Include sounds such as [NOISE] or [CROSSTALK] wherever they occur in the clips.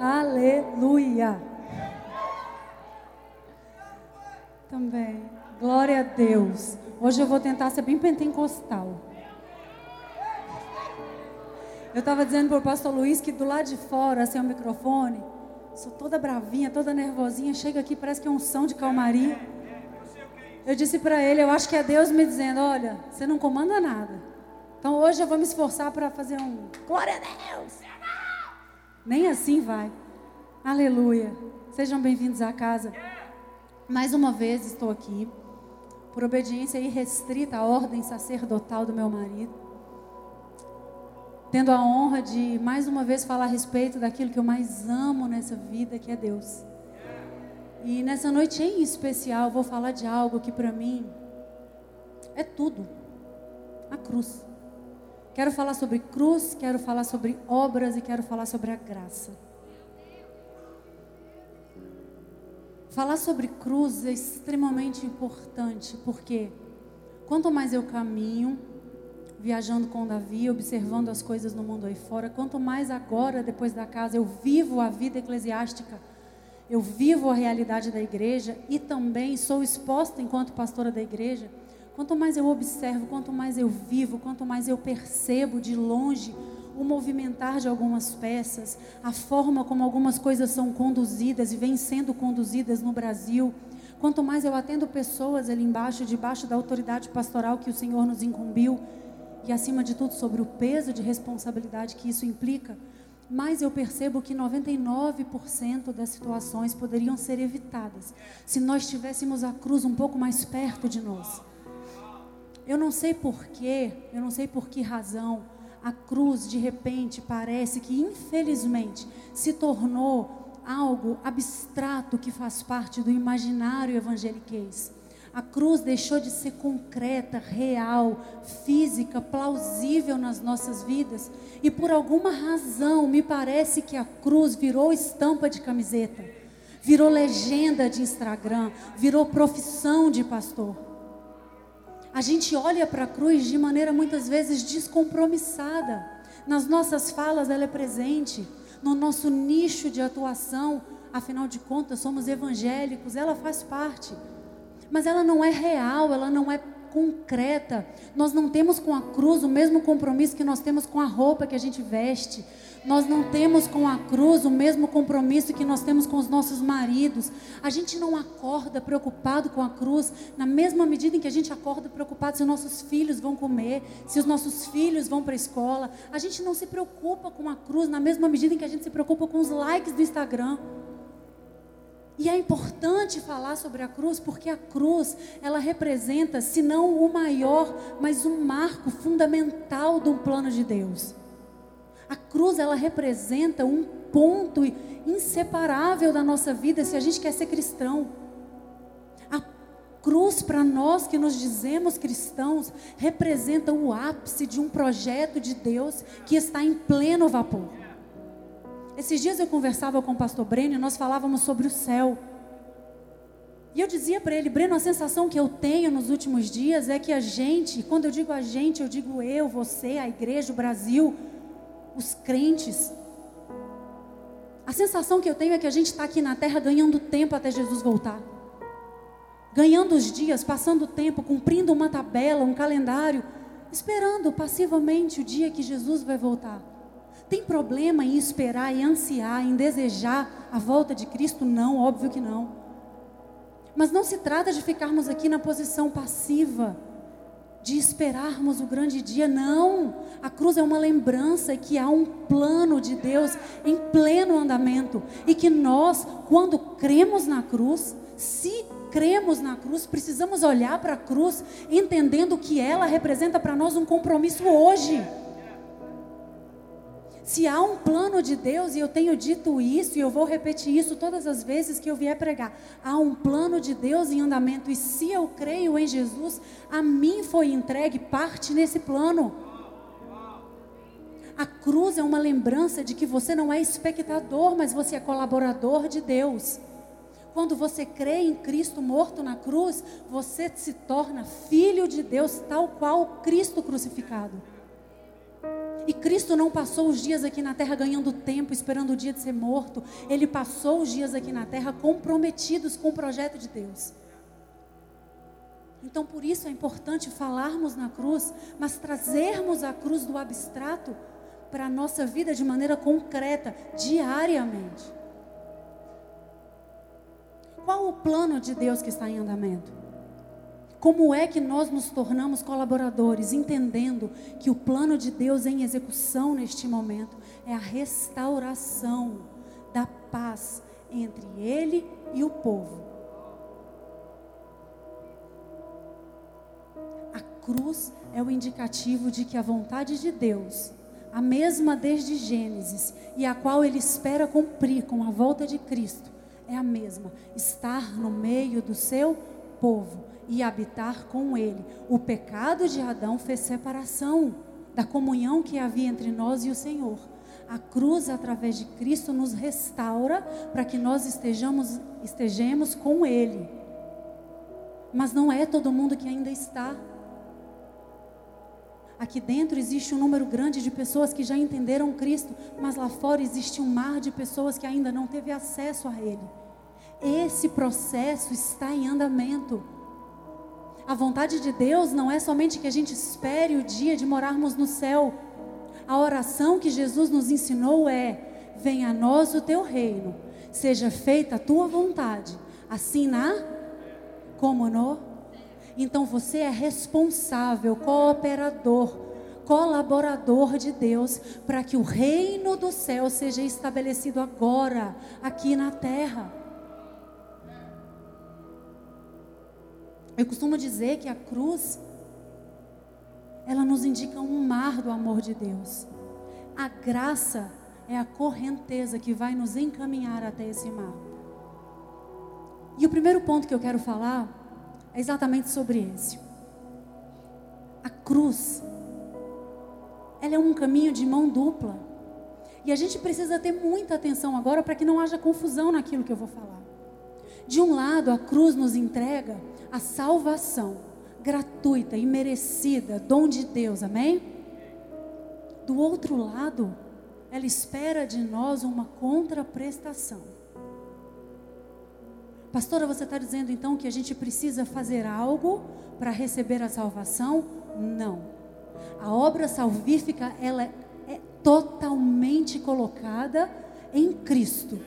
Aleluia. Também. Glória a Deus. Hoje eu vou tentar ser bem pentecostal. Eu estava dizendo para o pastor Luiz que do lado de fora, sem o microfone, sou toda bravinha, toda nervosinha, chega aqui, parece que é um som de calmaria. Eu disse para ele, eu acho que é Deus me dizendo, olha, você não comanda nada. Então hoje eu vou me esforçar para fazer um glória a Deus. Nem assim vai. Aleluia. Sejam bem-vindos à casa. Mais uma vez estou aqui por obediência irrestrita à ordem sacerdotal do meu marido. Tendo a honra de mais uma vez falar a respeito daquilo que eu mais amo nessa vida, que é Deus. E nessa noite em especial, vou falar de algo que para mim é tudo: a cruz. Quero falar sobre cruz, quero falar sobre obras e quero falar sobre a graça. Falar sobre cruz é extremamente importante, porque quanto mais eu caminho, viajando com Davi, observando as coisas no mundo aí fora, quanto mais agora, depois da casa, eu vivo a vida eclesiástica eu vivo a realidade da igreja e também sou exposta enquanto pastora da igreja, quanto mais eu observo, quanto mais eu vivo, quanto mais eu percebo de longe o movimentar de algumas peças, a forma como algumas coisas são conduzidas e vêm sendo conduzidas no Brasil, quanto mais eu atendo pessoas ali embaixo, debaixo da autoridade pastoral que o Senhor nos incumbiu, e acima de tudo sobre o peso de responsabilidade que isso implica, mas eu percebo que 99% das situações poderiam ser evitadas se nós tivéssemos a cruz um pouco mais perto de nós. Eu não sei porquê, eu não sei por que razão, a cruz de repente parece que infelizmente se tornou algo abstrato que faz parte do imaginário evangeliquez. A cruz deixou de ser concreta, real, física, plausível nas nossas vidas. E por alguma razão, me parece que a cruz virou estampa de camiseta, virou legenda de Instagram, virou profissão de pastor. A gente olha para a cruz de maneira muitas vezes descompromissada. Nas nossas falas, ela é presente. No nosso nicho de atuação, afinal de contas, somos evangélicos, ela faz parte mas ela não é real, ela não é concreta. Nós não temos com a cruz o mesmo compromisso que nós temos com a roupa que a gente veste. Nós não temos com a cruz o mesmo compromisso que nós temos com os nossos maridos. A gente não acorda preocupado com a cruz na mesma medida em que a gente acorda preocupado se os nossos filhos vão comer, se os nossos filhos vão para a escola. A gente não se preocupa com a cruz na mesma medida em que a gente se preocupa com os likes do Instagram. E é importante falar sobre a cruz porque a cruz, ela representa, se não o maior, mas um marco fundamental do plano de Deus. A cruz, ela representa um ponto inseparável da nossa vida se a gente quer ser cristão. A cruz, para nós que nos dizemos cristãos, representa o ápice de um projeto de Deus que está em pleno vapor. Esses dias eu conversava com o pastor Breno e nós falávamos sobre o céu. E eu dizia para ele, Breno, a sensação que eu tenho nos últimos dias é que a gente, quando eu digo a gente, eu digo eu, você, a igreja, o Brasil, os crentes. A sensação que eu tenho é que a gente está aqui na terra ganhando tempo até Jesus voltar. Ganhando os dias, passando o tempo, cumprindo uma tabela, um calendário, esperando passivamente o dia que Jesus vai voltar. Tem problema em esperar, em ansiar, em desejar a volta de Cristo? Não, óbvio que não. Mas não se trata de ficarmos aqui na posição passiva, de esperarmos o grande dia, não. A cruz é uma lembrança que há um plano de Deus em pleno andamento e que nós, quando cremos na cruz, se cremos na cruz, precisamos olhar para a cruz entendendo que ela representa para nós um compromisso hoje. Se há um plano de Deus, e eu tenho dito isso, e eu vou repetir isso todas as vezes que eu vier pregar, há um plano de Deus em andamento, e se eu creio em Jesus, a mim foi entregue parte nesse plano. A cruz é uma lembrança de que você não é espectador, mas você é colaborador de Deus. Quando você crê em Cristo morto na cruz, você se torna filho de Deus, tal qual Cristo crucificado. E Cristo não passou os dias aqui na terra ganhando tempo, esperando o dia de ser morto. Ele passou os dias aqui na terra comprometidos com o projeto de Deus. Então, por isso é importante falarmos na cruz, mas trazermos a cruz do abstrato para a nossa vida de maneira concreta, diariamente. Qual o plano de Deus que está em andamento? Como é que nós nos tornamos colaboradores, entendendo que o plano de Deus em execução neste momento é a restauração da paz entre Ele e o povo? A cruz é o indicativo de que a vontade de Deus, a mesma desde Gênesis e a qual Ele espera cumprir com a volta de Cristo, é a mesma: estar no meio do seu povo e habitar com ele. O pecado de Adão fez separação da comunhão que havia entre nós e o Senhor. A cruz, através de Cristo, nos restaura para que nós estejamos, estejamos com Ele. Mas não é todo mundo que ainda está. Aqui dentro existe um número grande de pessoas que já entenderam Cristo, mas lá fora existe um mar de pessoas que ainda não teve acesso a Ele. Esse processo está em andamento. A vontade de Deus não é somente que a gente espere o dia de morarmos no céu. A oração que Jesus nos ensinou é: venha a nós o teu reino, seja feita a tua vontade, assim na como no. Então você é responsável, cooperador, colaborador de Deus para que o reino do céu seja estabelecido agora, aqui na terra. Eu costumo dizer que a cruz, ela nos indica um mar do amor de Deus. A graça é a correnteza que vai nos encaminhar até esse mar. E o primeiro ponto que eu quero falar é exatamente sobre esse. A cruz, ela é um caminho de mão dupla. E a gente precisa ter muita atenção agora para que não haja confusão naquilo que eu vou falar. De um lado, a cruz nos entrega a salvação gratuita e merecida, dom de Deus, amém? Do outro lado, ela espera de nós uma contraprestação. Pastora, você está dizendo então que a gente precisa fazer algo para receber a salvação? Não. A obra salvífica, ela é totalmente colocada em Cristo.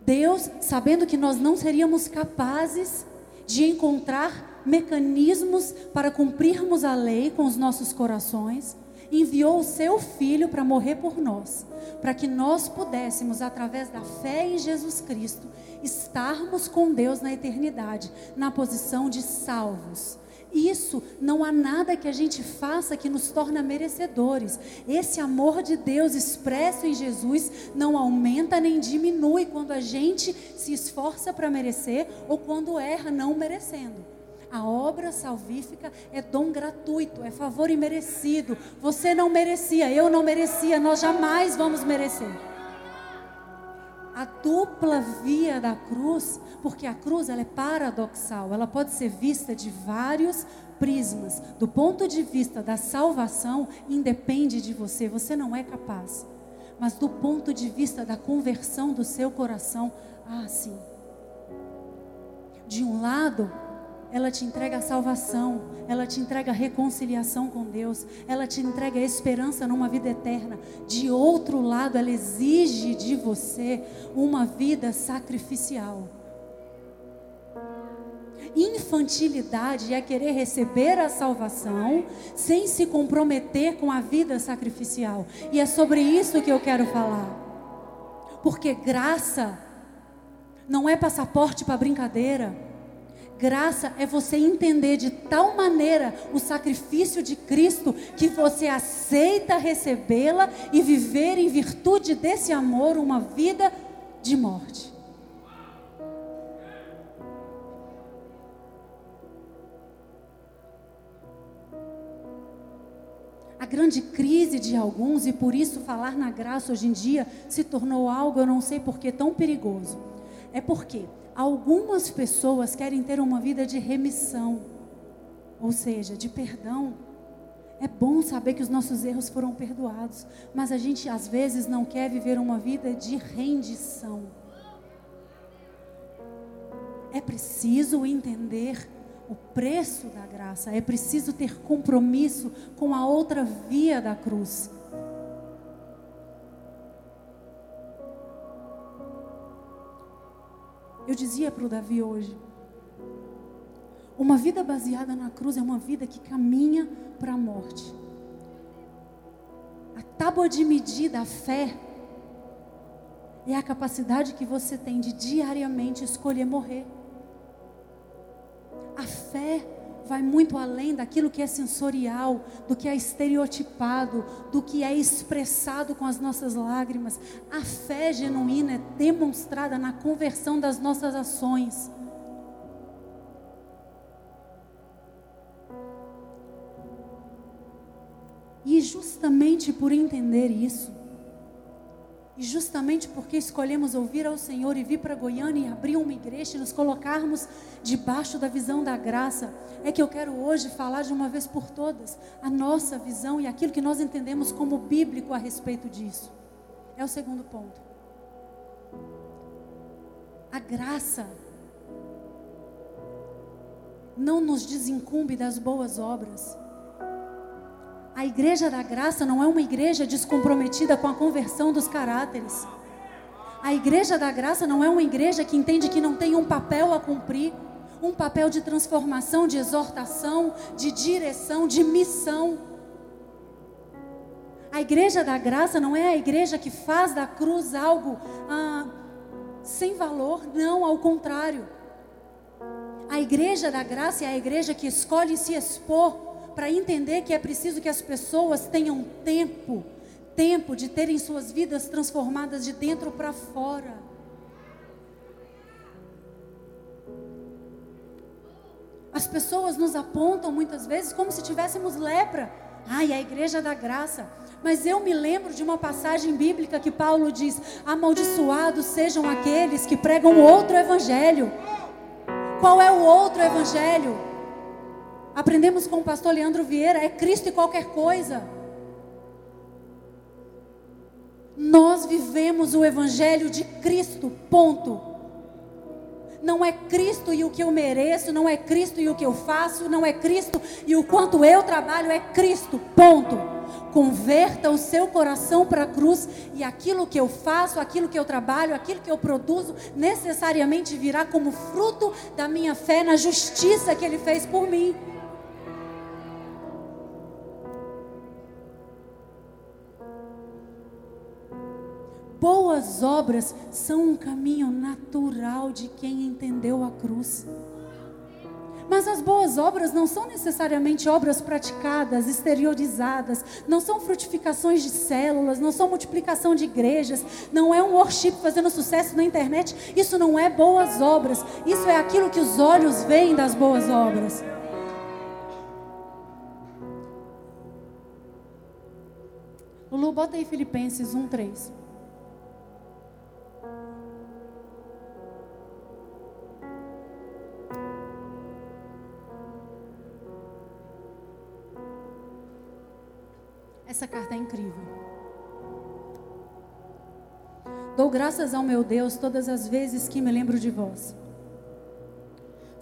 Deus, sabendo que nós não seríamos capazes de encontrar mecanismos para cumprirmos a lei com os nossos corações, enviou o seu filho para morrer por nós, para que nós pudéssemos, através da fé em Jesus Cristo, estarmos com Deus na eternidade, na posição de salvos. Isso não há nada que a gente faça que nos torna merecedores. Esse amor de Deus expresso em Jesus não aumenta nem diminui quando a gente se esforça para merecer ou quando erra não merecendo. A obra salvífica é dom gratuito, é favor imerecido. Você não merecia, eu não merecia, nós jamais vamos merecer a dupla via da cruz, porque a cruz ela é paradoxal, ela pode ser vista de vários prismas. Do ponto de vista da salvação, independe de você, você não é capaz. Mas do ponto de vista da conversão do seu coração, ah, sim. De um lado, ela te entrega a salvação, ela te entrega a reconciliação com Deus, ela te entrega a esperança numa vida eterna. De outro lado, ela exige de você uma vida sacrificial. Infantilidade é querer receber a salvação sem se comprometer com a vida sacrificial. E é sobre isso que eu quero falar. Porque graça não é passaporte para brincadeira. Graça é você entender de tal maneira o sacrifício de Cristo que você aceita recebê-la e viver em virtude desse amor uma vida de morte. A grande crise de alguns, e por isso falar na graça hoje em dia se tornou algo, eu não sei porquê, tão perigoso. É porque Algumas pessoas querem ter uma vida de remissão, ou seja, de perdão. É bom saber que os nossos erros foram perdoados, mas a gente às vezes não quer viver uma vida de rendição. É preciso entender o preço da graça, é preciso ter compromisso com a outra via da cruz. Eu dizia para o Davi hoje: uma vida baseada na cruz é uma vida que caminha para a morte. A tábua de medir da fé é a capacidade que você tem de diariamente escolher morrer. A fé vai muito além daquilo que é sensorial, do que é estereotipado, do que é expressado com as nossas lágrimas. A fé genuína é demonstrada na conversão das nossas ações. E justamente por entender isso, e justamente porque escolhemos ouvir ao Senhor e vir para Goiânia e abrir uma igreja e nos colocarmos debaixo da visão da graça, é que eu quero hoje falar de uma vez por todas a nossa visão e aquilo que nós entendemos como bíblico a respeito disso. É o segundo ponto. A graça não nos desincumbe das boas obras. A igreja da graça não é uma igreja descomprometida com a conversão dos caráteres. A igreja da graça não é uma igreja que entende que não tem um papel a cumprir, um papel de transformação, de exortação, de direção, de missão. A igreja da graça não é a igreja que faz da cruz algo ah, sem valor, não, ao contrário. A igreja da graça é a igreja que escolhe se expor para entender que é preciso que as pessoas tenham tempo, tempo de terem suas vidas transformadas de dentro para fora. As pessoas nos apontam muitas vezes como se tivéssemos lepra. Ai, a igreja da graça. Mas eu me lembro de uma passagem bíblica que Paulo diz: Amaldiçoados sejam aqueles que pregam outro evangelho. Qual é o outro evangelho? Aprendemos com o pastor Leandro Vieira: é Cristo e qualquer coisa. Nós vivemos o Evangelho de Cristo, ponto. Não é Cristo e o que eu mereço, não é Cristo e o que eu faço, não é Cristo e o quanto eu trabalho, é Cristo, ponto. Converta o seu coração para a cruz e aquilo que eu faço, aquilo que eu trabalho, aquilo que eu produzo, necessariamente virá como fruto da minha fé na justiça que Ele fez por mim. Boas obras são um caminho natural de quem entendeu a cruz. Mas as boas obras não são necessariamente obras praticadas, exteriorizadas, não são frutificações de células, não são multiplicação de igrejas, não é um worship fazendo sucesso na internet. Isso não é boas obras, isso é aquilo que os olhos veem das boas obras. Lulu, bota aí Filipenses 1, 3. Essa carta é incrível. Dou graças ao meu Deus todas as vezes que me lembro de vós,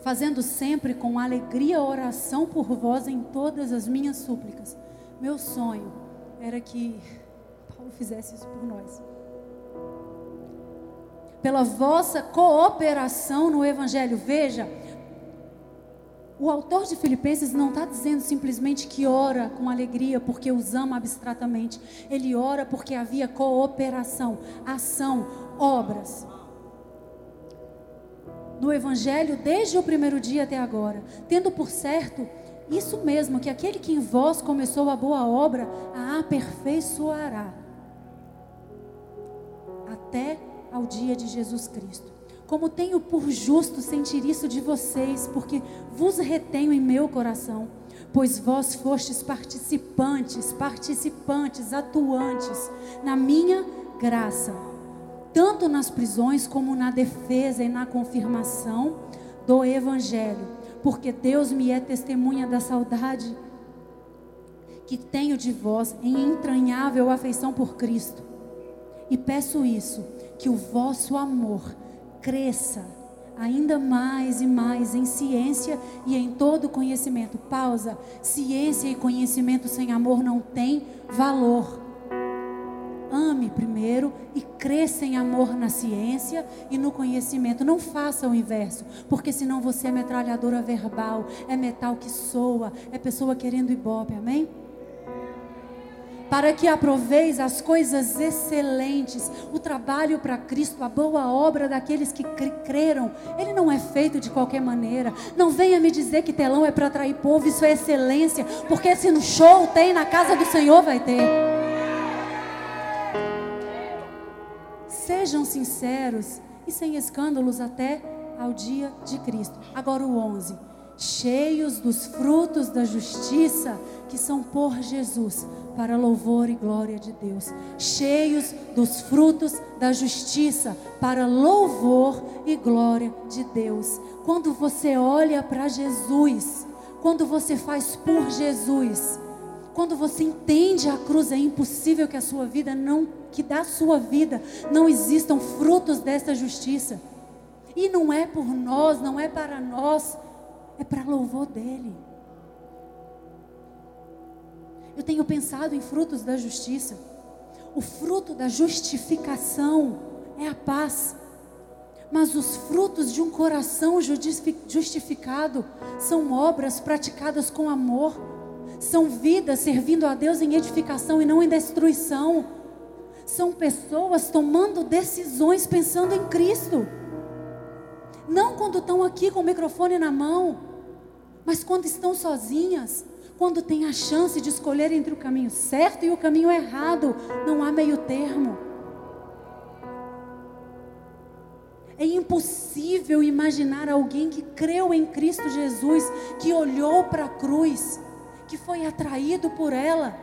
fazendo sempre com alegria oração por vós em todas as minhas súplicas. Meu sonho era que [LAUGHS] Paulo fizesse isso por nós. Pela vossa cooperação no Evangelho. Veja, o autor de Filipenses não está dizendo simplesmente que ora com alegria porque os ama abstratamente. Ele ora porque havia cooperação, ação, obras. No Evangelho, desde o primeiro dia até agora, tendo por certo isso mesmo, que aquele que em vós começou a boa obra, a aperfeiçoará até ao dia de Jesus Cristo. Como tenho por justo sentir isso de vocês, porque vos retenho em meu coração, pois vós fostes participantes, participantes, atuantes na minha graça, tanto nas prisões como na defesa e na confirmação do evangelho, porque Deus me é testemunha da saudade que tenho de vós em entranhável afeição por Cristo. E peço isso, que o vosso amor cresça ainda mais e mais em ciência e em todo conhecimento. Pausa. Ciência e conhecimento sem amor não tem valor. Ame primeiro e cresça em amor na ciência e no conhecimento. Não faça o inverso, porque senão você é metralhadora verbal, é metal que soa, é pessoa querendo ibope. Amém? Para que aproveis as coisas excelentes, o trabalho para Cristo, a boa obra daqueles que creram. Ele não é feito de qualquer maneira. Não venha me dizer que telão é para atrair povo, isso é excelência, porque se no show tem, na casa do Senhor vai ter. Sejam sinceros e sem escândalos até ao dia de Cristo. Agora o 11. Cheios dos frutos da justiça que são por Jesus para louvor e glória de Deus, cheios dos frutos da justiça, para louvor e glória de Deus. Quando você olha para Jesus, quando você faz por Jesus, quando você entende a cruz, é impossível que a sua vida não, que da sua vida não existam frutos dessa justiça. E não é por nós, não é para nós, é para louvor dele. Eu tenho pensado em frutos da justiça. O fruto da justificação é a paz. Mas os frutos de um coração justificado são obras praticadas com amor, são vidas servindo a Deus em edificação e não em destruição. São pessoas tomando decisões pensando em Cristo. Não quando estão aqui com o microfone na mão, mas quando estão sozinhas, quando tem a chance de escolher entre o caminho certo e o caminho errado, não há meio termo. É impossível imaginar alguém que creu em Cristo Jesus, que olhou para a cruz, que foi atraído por ela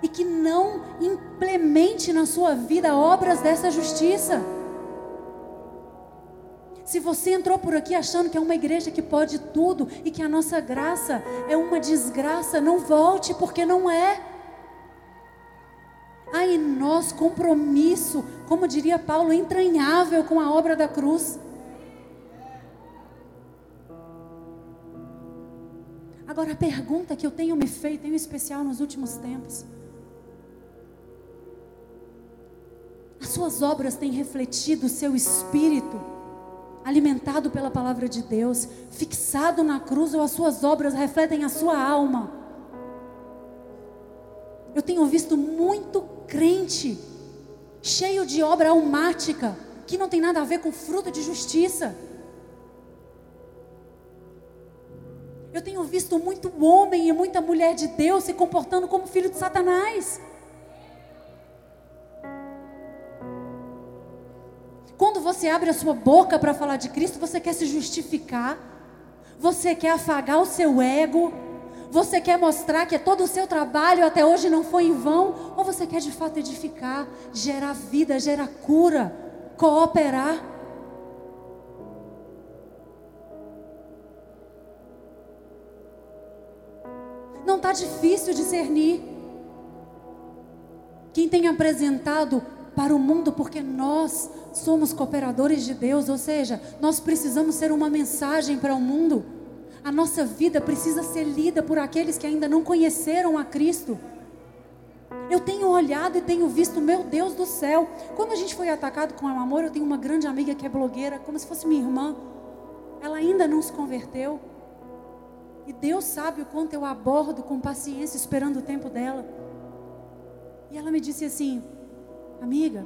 e que não implemente na sua vida obras dessa justiça. Se você entrou por aqui achando que é uma igreja que pode tudo e que a nossa graça é uma desgraça, não volte, porque não é. Há em nós compromisso, como diria Paulo, entranhável com a obra da cruz. Agora a pergunta que eu tenho me feito, em especial nos últimos tempos: as suas obras têm refletido o seu espírito? Alimentado pela palavra de Deus, fixado na cruz, ou as suas obras refletem a sua alma. Eu tenho visto muito crente cheio de obra almática, que não tem nada a ver com fruto de justiça. Eu tenho visto muito homem e muita mulher de Deus se comportando como filho de Satanás. Quando você abre a sua boca para falar de Cristo, você quer se justificar, você quer afagar o seu ego, você quer mostrar que todo o seu trabalho até hoje não foi em vão, ou você quer de fato edificar, gerar vida, gerar cura, cooperar. Não está difícil discernir. Quem tem apresentado para o mundo, porque nós somos cooperadores de Deus, ou seja, nós precisamos ser uma mensagem para o mundo. A nossa vida precisa ser lida por aqueles que ainda não conheceram a Cristo. Eu tenho olhado e tenho visto, meu Deus do céu, quando a gente foi atacado com o amor, eu tenho uma grande amiga que é blogueira, como se fosse minha irmã. Ela ainda não se converteu. E Deus sabe o quanto eu abordo com paciência, esperando o tempo dela. E ela me disse assim: Amiga,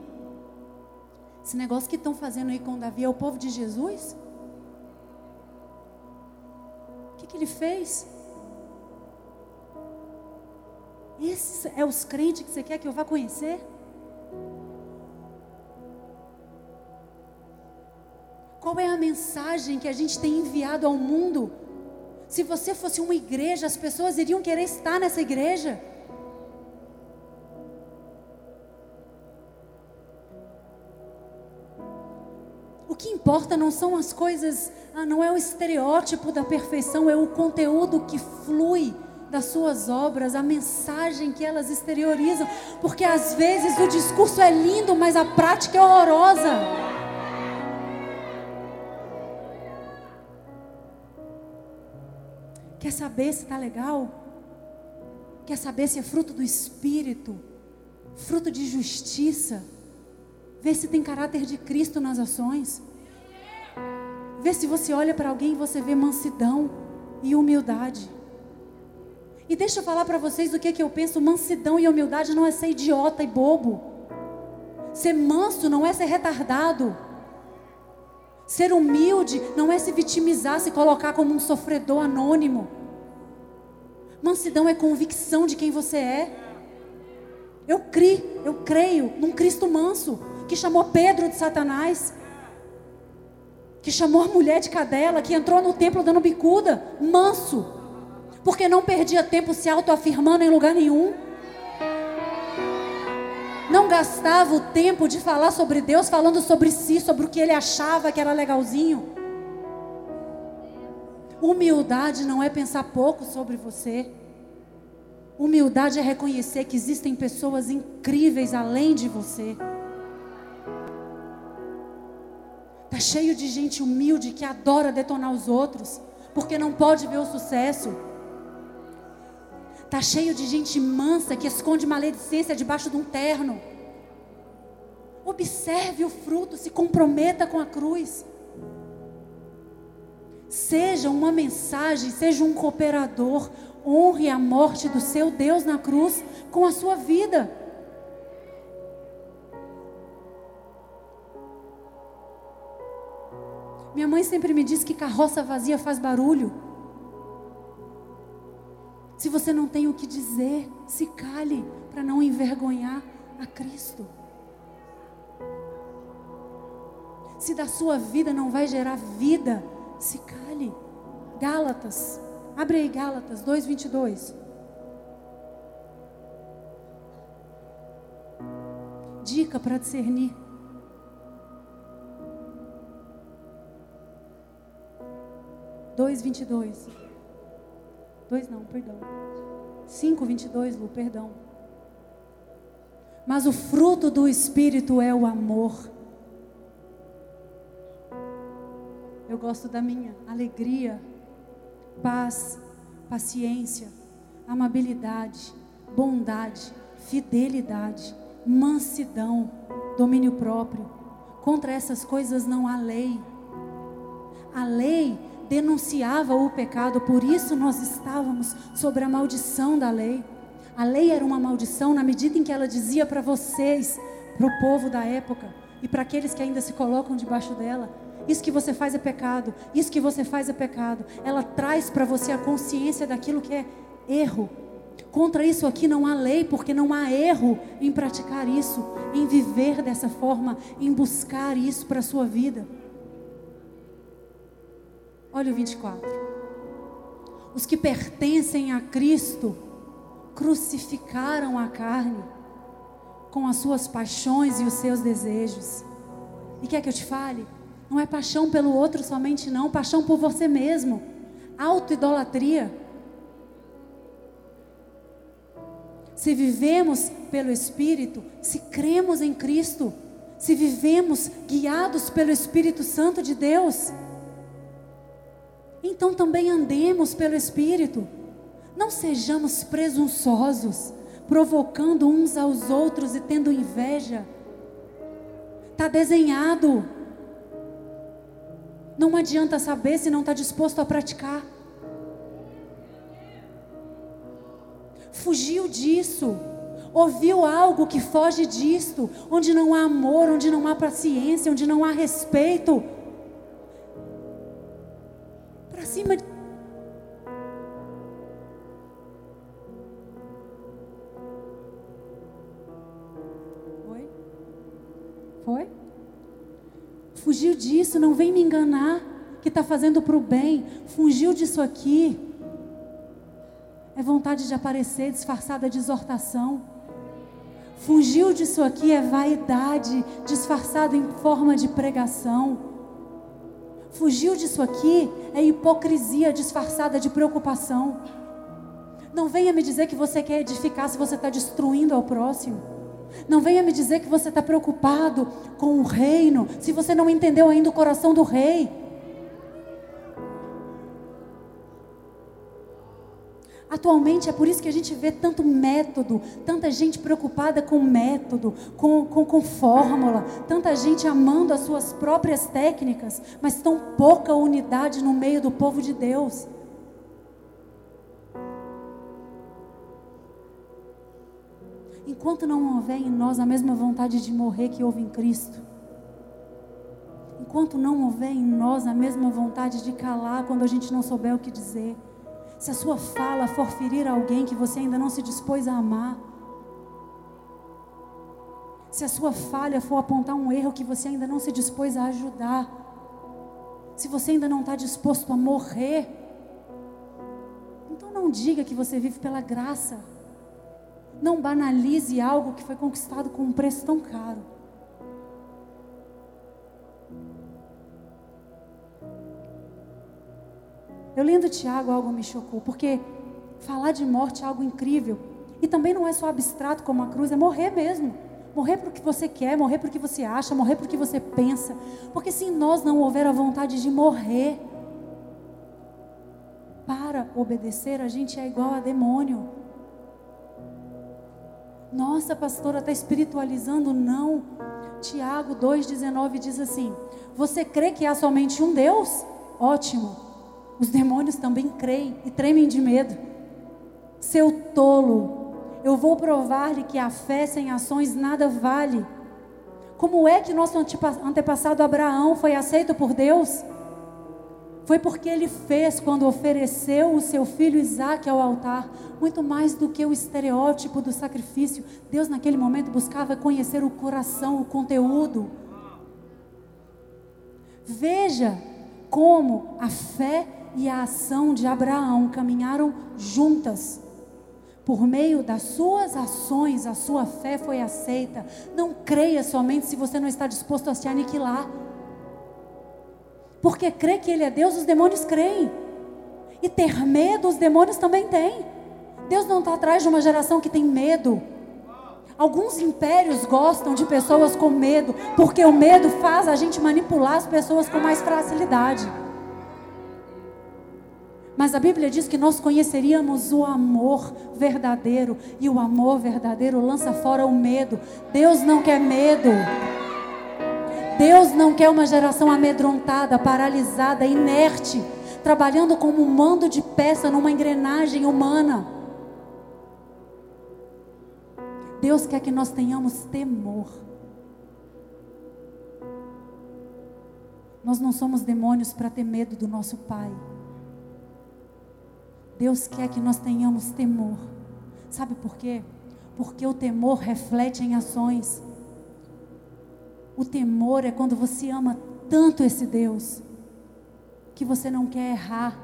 esse negócio que estão fazendo aí com Davi é o povo de Jesus? O que, que ele fez? Esses é os crentes que você quer que eu vá conhecer? Qual é a mensagem que a gente tem enviado ao mundo? Se você fosse uma igreja, as pessoas iriam querer estar nessa igreja. Importa não são as coisas, ah, não é o estereótipo da perfeição, é o conteúdo que flui das suas obras, a mensagem que elas exteriorizam, porque às vezes o discurso é lindo, mas a prática é horrorosa. Quer saber se está legal? Quer saber se é fruto do Espírito, fruto de justiça? Vê se tem caráter de Cristo nas ações. Vê se você olha para alguém e você vê mansidão e humildade. E deixa eu falar para vocês o que, que eu penso: mansidão e humildade não é ser idiota e bobo. Ser manso não é ser retardado. Ser humilde não é se vitimizar, se colocar como um sofredor anônimo. Mansidão é convicção de quem você é. Eu criei, eu creio num Cristo manso que chamou Pedro de Satanás, que chamou a mulher de cadela, que entrou no templo dando bicuda, manso porque não perdia tempo se autoafirmando em lugar nenhum. Não gastava o tempo de falar sobre Deus, falando sobre si, sobre o que ele achava que era legalzinho. Humildade não é pensar pouco sobre você. Humildade é reconhecer que existem pessoas incríveis além de você. Tá cheio de gente humilde que adora detonar os outros, porque não pode ver o sucesso. Está cheio de gente mansa que esconde maledicência debaixo de um terno. Observe o fruto, se comprometa com a cruz. Seja uma mensagem, seja um cooperador. Honre a morte do seu Deus na cruz com a sua vida. Minha mãe sempre me diz que carroça vazia faz barulho. Se você não tem o que dizer, se cale para não envergonhar a Cristo. Se da sua vida não vai gerar vida, se cale. Gálatas, abre aí Gálatas 2:22. Dica para discernir. Dois vinte e dois. 2 não, perdão. 5, 22, Lu, perdão. Mas o fruto do Espírito é o amor. Eu gosto da minha alegria, paz, paciência, amabilidade, bondade, fidelidade, mansidão, domínio próprio. Contra essas coisas não há lei. A lei denunciava o pecado, por isso nós estávamos sobre a maldição da lei. A lei era uma maldição na medida em que ela dizia para vocês, para o povo da época e para aqueles que ainda se colocam debaixo dela: isso que você faz é pecado, isso que você faz é pecado. Ela traz para você a consciência daquilo que é erro. Contra isso aqui não há lei, porque não há erro em praticar isso, em viver dessa forma, em buscar isso para a sua vida. Olha o 24. Os que pertencem a Cristo crucificaram a carne com as suas paixões e os seus desejos. E quer que eu te fale? Não é paixão pelo outro somente, não, paixão por você mesmo. Autoidolatria. Se vivemos pelo Espírito, se cremos em Cristo, se vivemos guiados pelo Espírito Santo de Deus, então também andemos pelo Espírito. Não sejamos presunçosos, provocando uns aos outros e tendo inveja. Está desenhado. Não adianta saber se não está disposto a praticar. Fugiu disso. Ouviu algo que foge disto, onde não há amor, onde não há paciência, onde não há respeito para cima de. Foi? Foi? Fugiu disso, não vem me enganar que está fazendo para o bem. Fugiu disso aqui. É vontade de aparecer disfarçada de exortação. Fugiu disso aqui é vaidade disfarçada em forma de pregação. Fugiu disso aqui é hipocrisia disfarçada de preocupação. Não venha me dizer que você quer edificar se você está destruindo ao próximo. Não venha me dizer que você está preocupado com o reino se você não entendeu ainda o coração do rei. Atualmente é por isso que a gente vê tanto método, tanta gente preocupada com método, com, com, com fórmula, tanta gente amando as suas próprias técnicas, mas tão pouca unidade no meio do povo de Deus. Enquanto não houver em nós a mesma vontade de morrer que houve em Cristo, enquanto não houver em nós a mesma vontade de calar quando a gente não souber o que dizer, se a sua fala for ferir alguém que você ainda não se dispôs a amar, se a sua falha for apontar um erro que você ainda não se dispôs a ajudar, se você ainda não está disposto a morrer, então não diga que você vive pela graça. Não banalize algo que foi conquistado com um preço tão caro. Eu lendo Tiago, algo me chocou, porque falar de morte é algo incrível. E também não é só abstrato como a cruz, é morrer mesmo. Morrer porque você quer, morrer porque você acha, morrer porque você pensa. Porque se em nós não houver a vontade de morrer para obedecer, a gente é igual a demônio. Nossa, pastora, está espiritualizando? Não. Tiago 2,19 diz assim: Você crê que há somente um Deus? Ótimo. Os demônios também creem e tremem de medo. Seu tolo, eu vou provar-lhe que a fé sem ações nada vale. Como é que nosso antepassado Abraão foi aceito por Deus? Foi porque ele fez quando ofereceu o seu filho Isaque ao altar, muito mais do que o estereótipo do sacrifício. Deus, naquele momento, buscava conhecer o coração, o conteúdo. Veja como a fé e a ação de Abraão caminharam juntas. Por meio das suas ações, a sua fé foi aceita. Não creia somente se você não está disposto a se aniquilar. Porque crê que Ele é Deus, os demônios creem. E ter medo, os demônios também têm. Deus não está atrás de uma geração que tem medo. Alguns impérios gostam de pessoas com medo, porque o medo faz a gente manipular as pessoas com mais facilidade. Mas a Bíblia diz que nós conheceríamos o amor verdadeiro. E o amor verdadeiro lança fora o medo. Deus não quer medo. Deus não quer uma geração amedrontada, paralisada, inerte, trabalhando como um mando de peça numa engrenagem humana. Deus quer que nós tenhamos temor. Nós não somos demônios para ter medo do nosso Pai. Deus quer que nós tenhamos temor. Sabe por quê? Porque o temor reflete em ações. O temor é quando você ama tanto esse Deus que você não quer errar.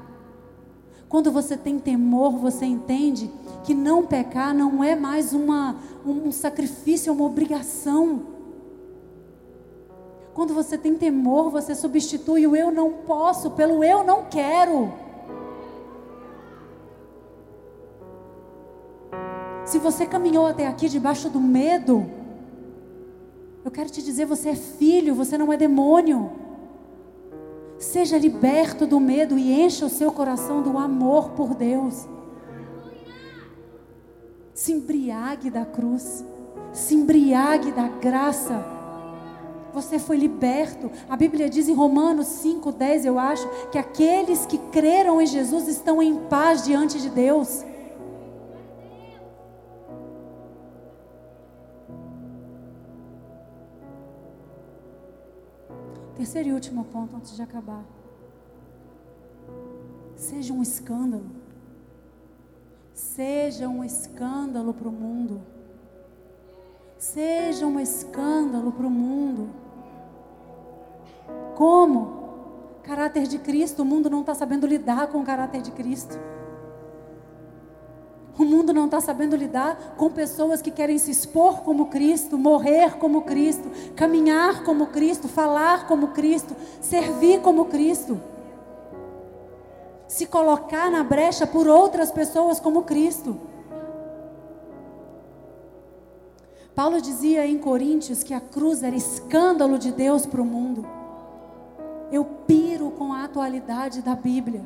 Quando você tem temor, você entende que não pecar não é mais uma, um sacrifício, uma obrigação. Quando você tem temor, você substitui o eu não posso pelo eu não quero. Se você caminhou até aqui debaixo do medo, eu quero te dizer: você é filho, você não é demônio. Seja liberto do medo e encha o seu coração do amor por Deus. Se embriague da cruz, se embriague da graça. Você foi liberto. A Bíblia diz em Romanos 5:10, eu acho, que aqueles que creram em Jesus estão em paz diante de Deus. Terceiro e último ponto antes de acabar. Seja um escândalo. Seja um escândalo para o mundo. Seja um escândalo para o mundo. Como? Caráter de Cristo. O mundo não está sabendo lidar com o caráter de Cristo. O mundo não está sabendo lidar com pessoas que querem se expor como Cristo, morrer como Cristo, caminhar como Cristo, falar como Cristo, servir como Cristo. se colocar na brecha por outras pessoas como Cristo. Paulo dizia em Coríntios que a cruz era escândalo de Deus para o mundo. Eu piro com a atualidade da Bíblia.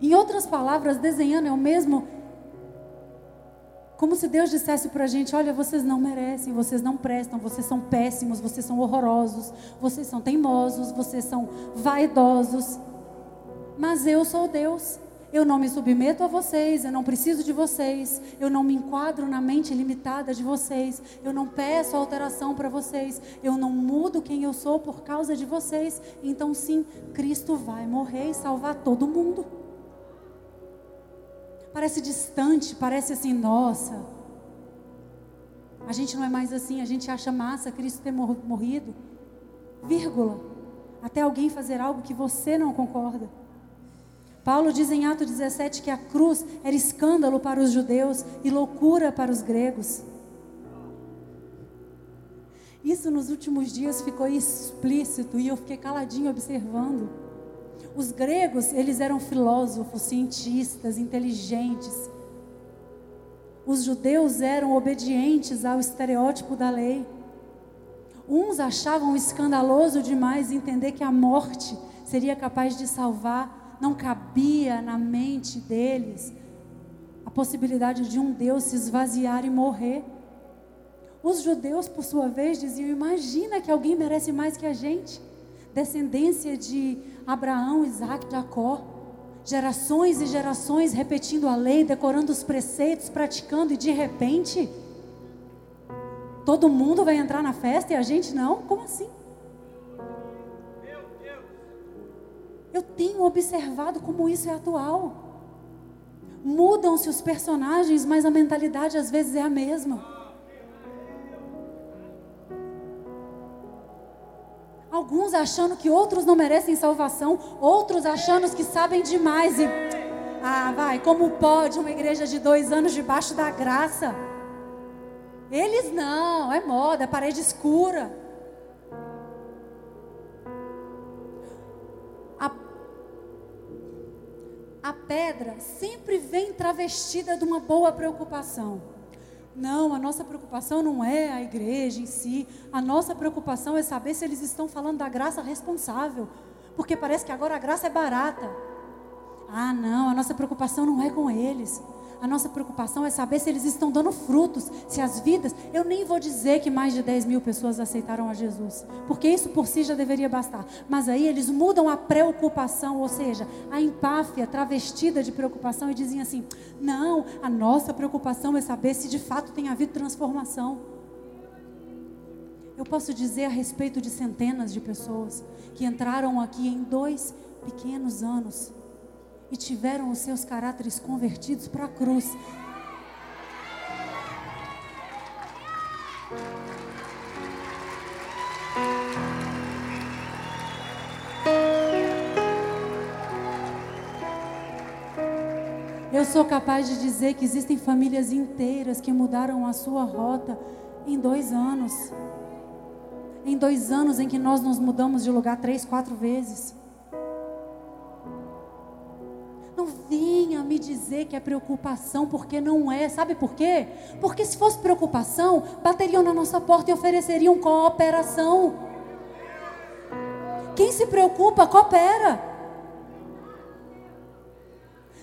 Em outras palavras, desenhando é o mesmo. Como se Deus dissesse para a gente: olha, vocês não merecem, vocês não prestam, vocês são péssimos, vocês são horrorosos, vocês são teimosos, vocês são vaidosos. Mas eu sou Deus. Eu não me submeto a vocês, eu não preciso de vocês, eu não me enquadro na mente limitada de vocês, eu não peço alteração para vocês, eu não mudo quem eu sou por causa de vocês. Então, sim, Cristo vai morrer e salvar todo mundo parece distante, parece assim, nossa. A gente não é mais assim, a gente acha massa Cristo ter morrido. Vírgula. Até alguém fazer algo que você não concorda. Paulo diz em Atos 17 que a cruz era escândalo para os judeus e loucura para os gregos. Isso nos últimos dias ficou explícito e eu fiquei caladinho observando. Os gregos, eles eram filósofos, cientistas, inteligentes. Os judeus eram obedientes ao estereótipo da lei. Uns achavam escandaloso demais entender que a morte seria capaz de salvar, não cabia na mente deles a possibilidade de um Deus se esvaziar e morrer. Os judeus, por sua vez, diziam: imagina que alguém merece mais que a gente descendência de Abraão, Isaac, Jacó. Gerações e gerações repetindo a lei, decorando os preceitos, praticando, e de repente, todo mundo vai entrar na festa e a gente não? Como assim? Eu tenho observado como isso é atual. Mudam-se os personagens, mas a mentalidade às vezes é a mesma. Alguns achando que outros não merecem salvação, outros achando que sabem demais e ah, vai, como pode uma igreja de dois anos debaixo da graça? Eles não, é moda, é parede escura. A, a pedra sempre vem travestida de uma boa preocupação. Não, a nossa preocupação não é a igreja em si. A nossa preocupação é saber se eles estão falando da graça responsável. Porque parece que agora a graça é barata. Ah, não, a nossa preocupação não é com eles. A nossa preocupação é saber se eles estão dando frutos, se as vidas. Eu nem vou dizer que mais de 10 mil pessoas aceitaram a Jesus, porque isso por si já deveria bastar. Mas aí eles mudam a preocupação, ou seja, a empáfia travestida de preocupação e dizem assim: não, a nossa preocupação é saber se de fato tem havido transformação. Eu posso dizer a respeito de centenas de pessoas que entraram aqui em dois pequenos anos e tiveram os seus caráteres convertidos para a cruz. Eu sou capaz de dizer que existem famílias inteiras que mudaram a sua rota em dois anos. Em dois anos em que nós nos mudamos de lugar três, quatro vezes. Me dizer que é preocupação, porque não é. Sabe por quê? Porque se fosse preocupação, bateriam na nossa porta e ofereceriam cooperação. Quem se preocupa, coopera.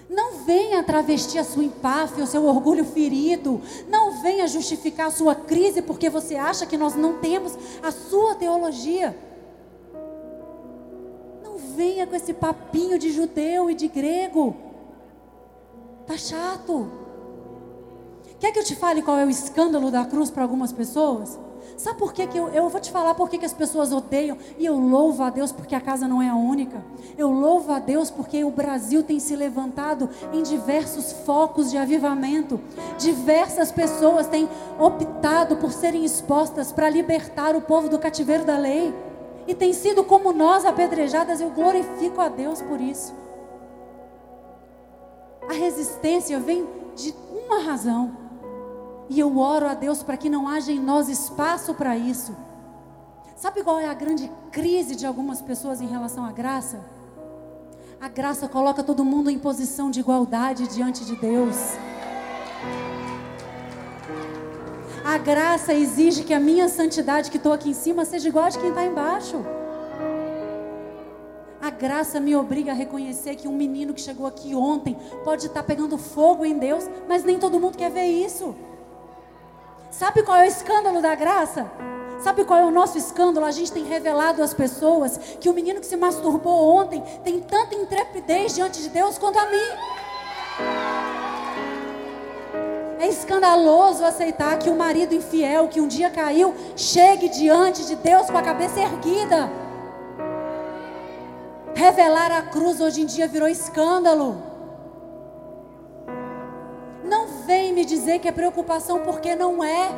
Não venha travestir a sua empáfia, o seu orgulho ferido. Não venha justificar a sua crise porque você acha que nós não temos a sua teologia venha com esse papinho de judeu e de grego. Tá chato. Quer que eu te fale qual é o escândalo da cruz para algumas pessoas? Sabe por que, que eu, eu vou te falar por que, que as pessoas odeiam? E eu louvo a Deus porque a casa não é a única. Eu louvo a Deus porque o Brasil tem se levantado em diversos focos de avivamento. Diversas pessoas têm optado por serem expostas para libertar o povo do cativeiro da lei e tem sido como nós apedrejadas, eu glorifico a Deus por isso. A resistência vem de uma razão. E eu oro a Deus para que não haja em nós espaço para isso. Sabe qual é a grande crise de algumas pessoas em relação à graça? A graça coloca todo mundo em posição de igualdade diante de Deus. A graça exige que a minha santidade que estou aqui em cima seja igual a de quem está embaixo. Graça me obriga a reconhecer que um menino que chegou aqui ontem pode estar pegando fogo em Deus, mas nem todo mundo quer ver isso. Sabe qual é o escândalo da graça? Sabe qual é o nosso escândalo? A gente tem revelado às pessoas que o menino que se masturbou ontem tem tanta intrepidez diante de Deus quanto a mim. É escandaloso aceitar que o marido infiel, que um dia caiu, chegue diante de Deus com a cabeça erguida. Revelar a cruz hoje em dia virou escândalo. Não vem me dizer que é preocupação, porque não é.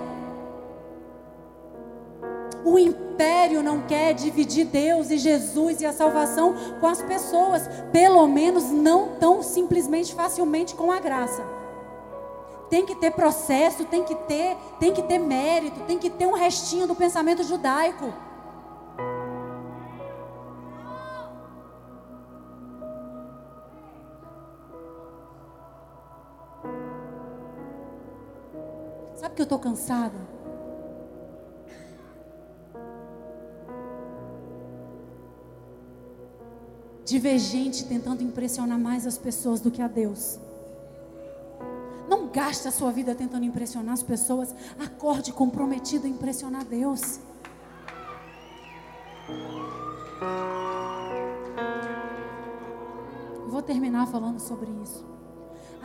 O império não quer dividir Deus e Jesus e a salvação com as pessoas, pelo menos não tão simplesmente facilmente com a graça. Tem que ter processo, tem que ter, tem que ter mérito, tem que ter um restinho do pensamento judaico. Sabe que eu estou cansada? de ver gente tentando impressionar mais as pessoas do que a Deus. Não gaste a sua vida tentando impressionar as pessoas. Acorde comprometido a impressionar Deus. Vou terminar falando sobre isso.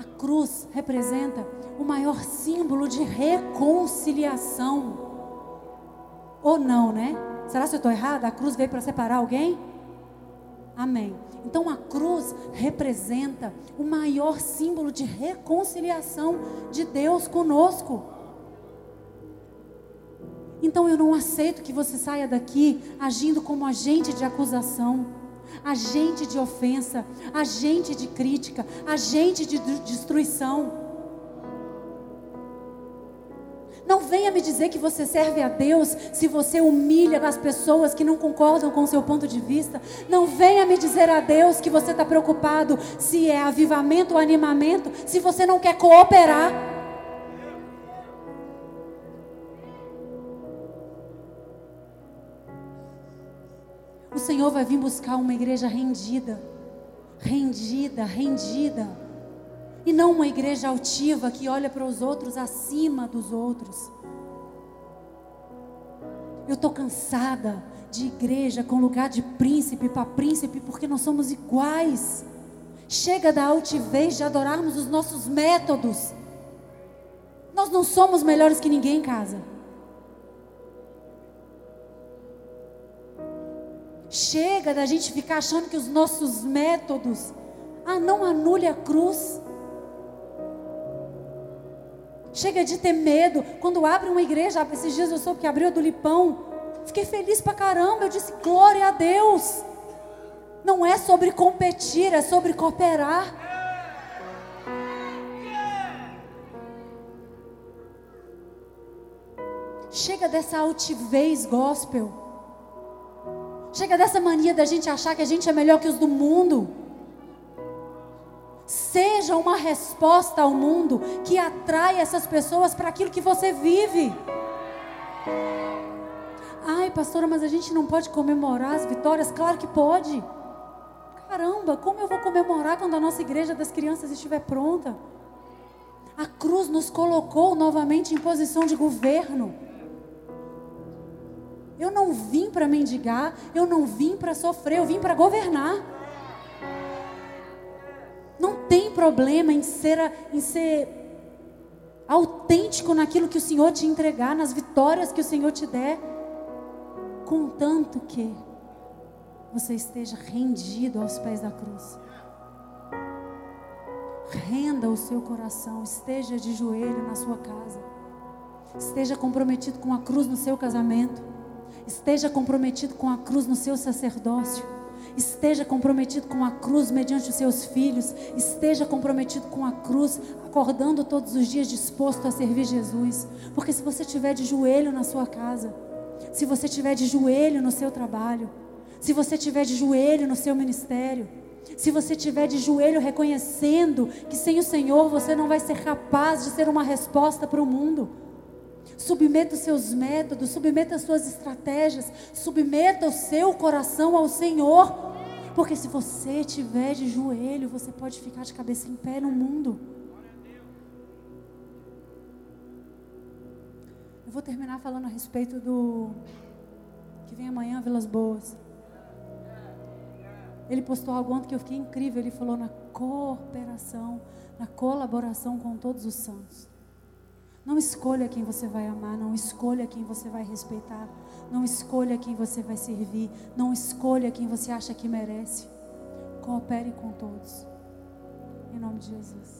A cruz representa o maior símbolo de reconciliação. Ou não, né? Será que eu estou errada? A cruz veio para separar alguém? Amém. Então a cruz representa o maior símbolo de reconciliação de Deus conosco. Então eu não aceito que você saia daqui agindo como agente de acusação, agente de ofensa, agente de crítica, agente de destruição. Não venha me dizer que você serve a Deus se você humilha as pessoas que não concordam com o seu ponto de vista. Não venha me dizer a Deus que você está preocupado se é avivamento ou animamento, se você não quer cooperar. Senhor vai vir buscar uma igreja rendida, rendida, rendida e não uma igreja altiva que olha para os outros acima dos outros. Eu estou cansada de igreja com lugar de príncipe para príncipe, porque nós somos iguais. Chega da altivez de adorarmos os nossos métodos. Nós não somos melhores que ninguém em casa. Chega da gente ficar achando que os nossos métodos, ah, não anule a cruz. Chega de ter medo. Quando abre uma igreja, esses dias eu soube que abriu a do Lipão. Fiquei feliz pra caramba. Eu disse, glória a Deus. Não é sobre competir, é sobre cooperar. Chega dessa altivez gospel. Chega dessa mania da gente achar que a gente é melhor que os do mundo. Seja uma resposta ao mundo que atrai essas pessoas para aquilo que você vive. Ai, pastora, mas a gente não pode comemorar as vitórias? Claro que pode. Caramba, como eu vou comemorar quando a nossa igreja das crianças estiver pronta? A cruz nos colocou novamente em posição de governo. Eu não vim para mendigar, eu não vim para sofrer, eu vim para governar. Não tem problema em ser, em ser autêntico naquilo que o Senhor te entregar, nas vitórias que o Senhor te der, contanto que você esteja rendido aos pés da cruz. Renda o seu coração, esteja de joelho na sua casa, esteja comprometido com a cruz no seu casamento, esteja comprometido com a cruz no seu sacerdócio Esteja comprometido com a cruz mediante os seus filhos. Esteja comprometido com a cruz, acordando todos os dias disposto a servir Jesus. Porque se você estiver de joelho na sua casa, se você estiver de joelho no seu trabalho, se você estiver de joelho no seu ministério, se você estiver de joelho reconhecendo que sem o Senhor você não vai ser capaz de ser uma resposta para o mundo. Submeta os seus métodos, submeta as suas estratégias, submeta o seu coração ao Senhor. Porque se você estiver de joelho, você pode ficar de cabeça em pé no mundo. Eu vou terminar falando a respeito do que vem amanhã, Vilas Boas. Ele postou algo ontem que eu fiquei incrível. Ele falou na cooperação, na colaboração com todos os santos. Não escolha quem você vai amar, não escolha quem você vai respeitar, não escolha quem você vai servir, não escolha quem você acha que merece. Coopere com todos. Em nome de Jesus.